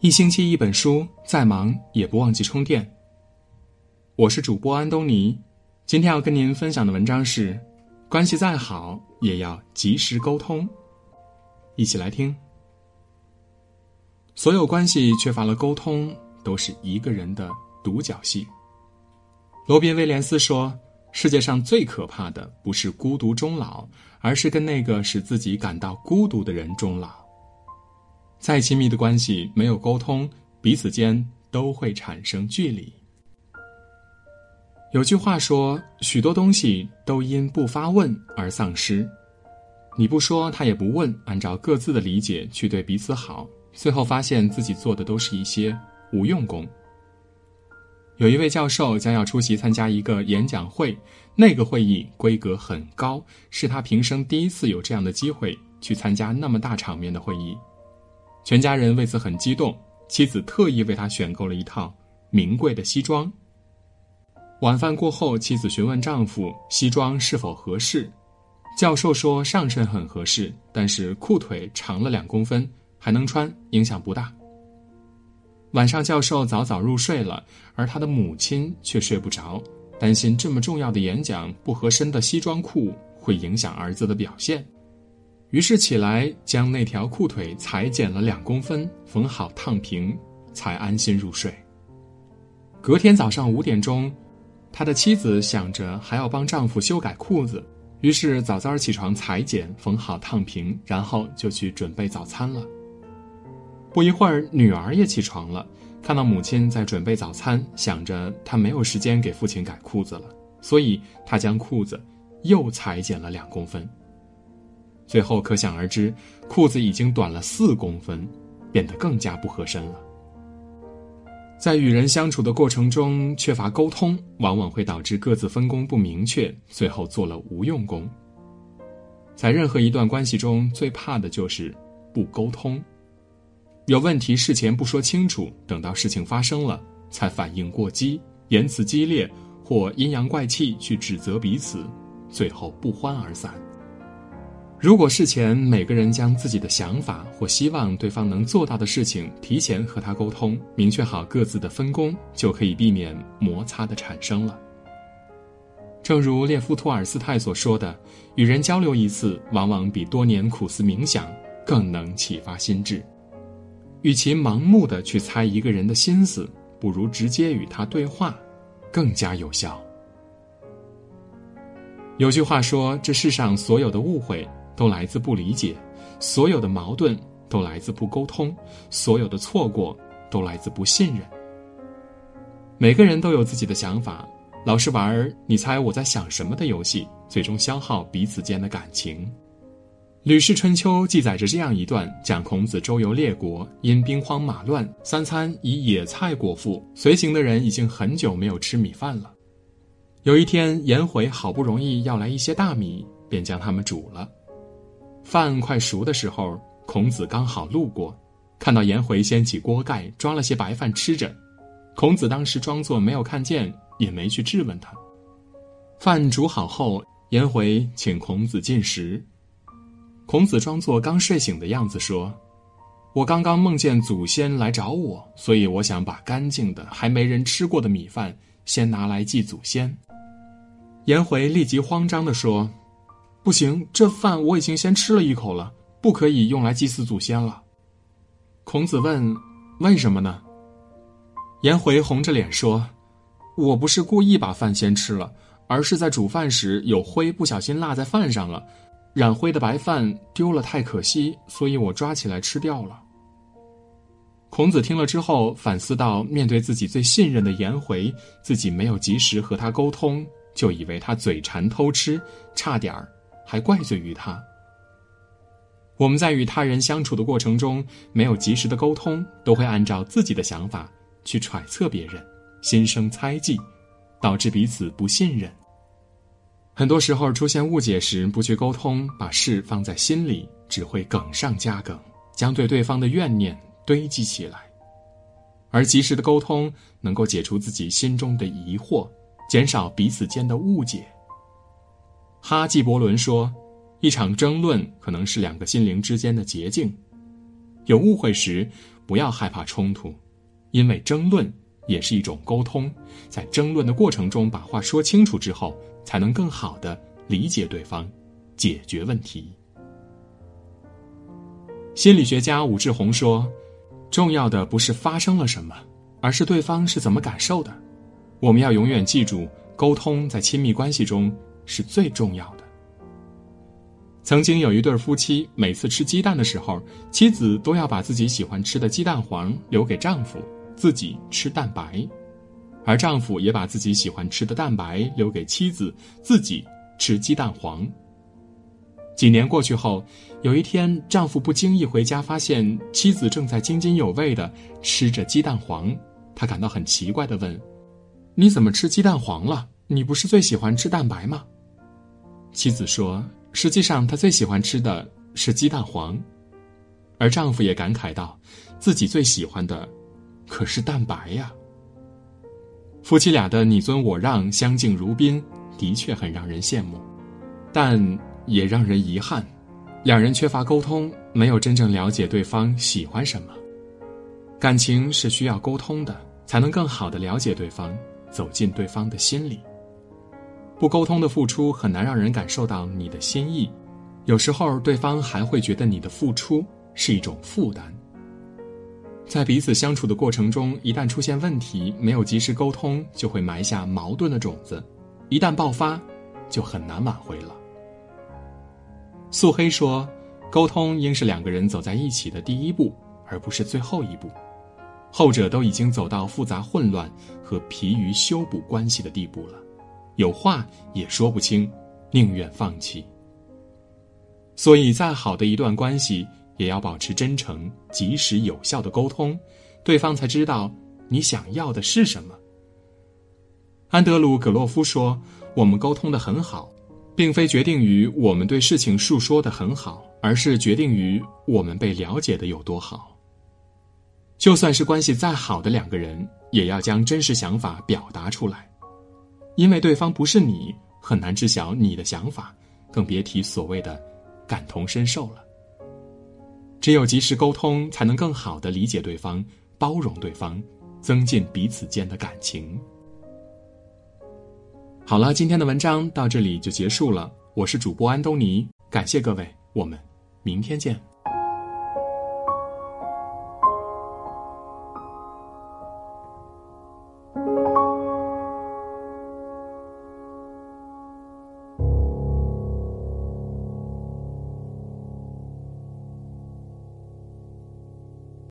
一星期一本书，再忙也不忘记充电。我是主播安东尼，今天要跟您分享的文章是：关系再好也要及时沟通。一起来听。所有关系缺乏了沟通，都是一个人的独角戏。罗宾威廉斯说：“世界上最可怕的不是孤独终老，而是跟那个使自己感到孤独的人终老。”再亲密的关系没有沟通，彼此间都会产生距离。有句话说：“许多东西都因不发问而丧失。”你不说，他也不问，按照各自的理解去对彼此好，最后发现自己做的都是一些无用功。有一位教授将要出席参加一个演讲会，那个会议规格很高，是他平生第一次有这样的机会去参加那么大场面的会议。全家人为此很激动，妻子特意为他选购了一套名贵的西装。晚饭过后，妻子询问丈夫西装是否合适，教授说上身很合适，但是裤腿长了两公分，还能穿，影响不大。晚上，教授早早入睡了，而他的母亲却睡不着，担心这么重要的演讲不合身的西装裤会影响儿子的表现。于是起来，将那条裤腿裁剪了两公分，缝好烫平，才安心入睡。隔天早上五点钟，他的妻子想着还要帮丈夫修改裤子，于是早早起床裁剪、缝好烫平，然后就去准备早餐了。不一会儿，女儿也起床了，看到母亲在准备早餐，想着她没有时间给父亲改裤子了，所以她将裤子又裁剪了两公分。最后可想而知，裤子已经短了四公分，变得更加不合身了。在与人相处的过程中，缺乏沟通，往往会导致各自分工不明确，最后做了无用功。在任何一段关系中，最怕的就是不沟通。有问题事前不说清楚，等到事情发生了才反应过激，言辞激烈或阴阳怪气去指责彼此，最后不欢而散。如果事前每个人将自己的想法或希望对方能做到的事情提前和他沟通，明确好各自的分工，就可以避免摩擦的产生了。正如列夫·托尔斯泰所说的：“与人交流一次，往往比多年苦思冥想更能启发心智。与其盲目的去猜一个人的心思，不如直接与他对话，更加有效。”有句话说：“这世上所有的误会。”都来自不理解，所有的矛盾都来自不沟通，所有的错过都来自不信任。每个人都有自己的想法，老是玩“你猜我在想什么”的游戏，最终消耗彼此间的感情。《吕氏春秋》记载着这样一段：讲孔子周游列国，因兵荒马乱，三餐以野菜果腹，随行的人已经很久没有吃米饭了。有一天，颜回好不容易要来一些大米，便将它们煮了。饭快熟的时候，孔子刚好路过，看到颜回掀起锅盖抓了些白饭吃着，孔子当时装作没有看见，也没去质问他。饭煮好后，颜回请孔子进食，孔子装作刚睡醒的样子说：“我刚刚梦见祖先来找我，所以我想把干净的还没人吃过的米饭先拿来祭祖先。”颜回立即慌张地说。不行，这饭我已经先吃了一口了，不可以用来祭祀祖先了。孔子问：“为什么呢？”颜回红着脸说：“我不是故意把饭先吃了，而是在煮饭时有灰不小心落在饭上了，染灰的白饭丢了太可惜，所以我抓起来吃掉了。”孔子听了之后反思到：面对自己最信任的颜回，自己没有及时和他沟通，就以为他嘴馋偷吃，差点儿。还怪罪于他。我们在与他人相处的过程中，没有及时的沟通，都会按照自己的想法去揣测别人，心生猜忌，导致彼此不信任。很多时候出现误解时，不去沟通，把事放在心里，只会梗上加梗，将对对方的怨念堆积起来。而及时的沟通，能够解除自己心中的疑惑，减少彼此间的误解。哈纪伯伦说：“一场争论可能是两个心灵之间的捷径。有误会时，不要害怕冲突，因为争论也是一种沟通。在争论的过程中，把话说清楚之后，才能更好的理解对方，解决问题。心理学家武志红说：“重要的不是发生了什么，而是对方是怎么感受的。我们要永远记住，沟通在亲密关系中是最重要的。”曾经有一对夫妻，每次吃鸡蛋的时候，妻子都要把自己喜欢吃的鸡蛋黄留给丈夫，自己吃蛋白；而丈夫也把自己喜欢吃的蛋白留给妻子，自己吃鸡蛋黄。几年过去后，有一天，丈夫不经意回家，发现妻子正在津津有味的吃着鸡蛋黄，他感到很奇怪的问：“你怎么吃鸡蛋黄了？你不是最喜欢吃蛋白吗？”妻子说。实际上，他最喜欢吃的是鸡蛋黄，而丈夫也感慨道：“自己最喜欢的可是蛋白呀。”夫妻俩的你尊我让、相敬如宾，的确很让人羡慕，但也让人遗憾，两人缺乏沟通，没有真正了解对方喜欢什么。感情是需要沟通的，才能更好的了解对方，走进对方的心里。不沟通的付出很难让人感受到你的心意，有时候对方还会觉得你的付出是一种负担。在彼此相处的过程中，一旦出现问题，没有及时沟通，就会埋下矛盾的种子，一旦爆发，就很难挽回了。素黑说：“沟通应是两个人走在一起的第一步，而不是最后一步，后者都已经走到复杂混乱和疲于修补关系的地步了。”有话也说不清，宁愿放弃。所以，再好的一段关系，也要保持真诚、及时、有效的沟通，对方才知道你想要的是什么。安德鲁·葛洛夫说：“我们沟通的很好，并非决定于我们对事情述说的很好，而是决定于我们被了解的有多好。就算是关系再好的两个人，也要将真实想法表达出来。”因为对方不是你，很难知晓你的想法，更别提所谓的感同身受了。只有及时沟通，才能更好的理解对方，包容对方，增进彼此间的感情。好了，今天的文章到这里就结束了。我是主播安东尼，感谢各位，我们明天见。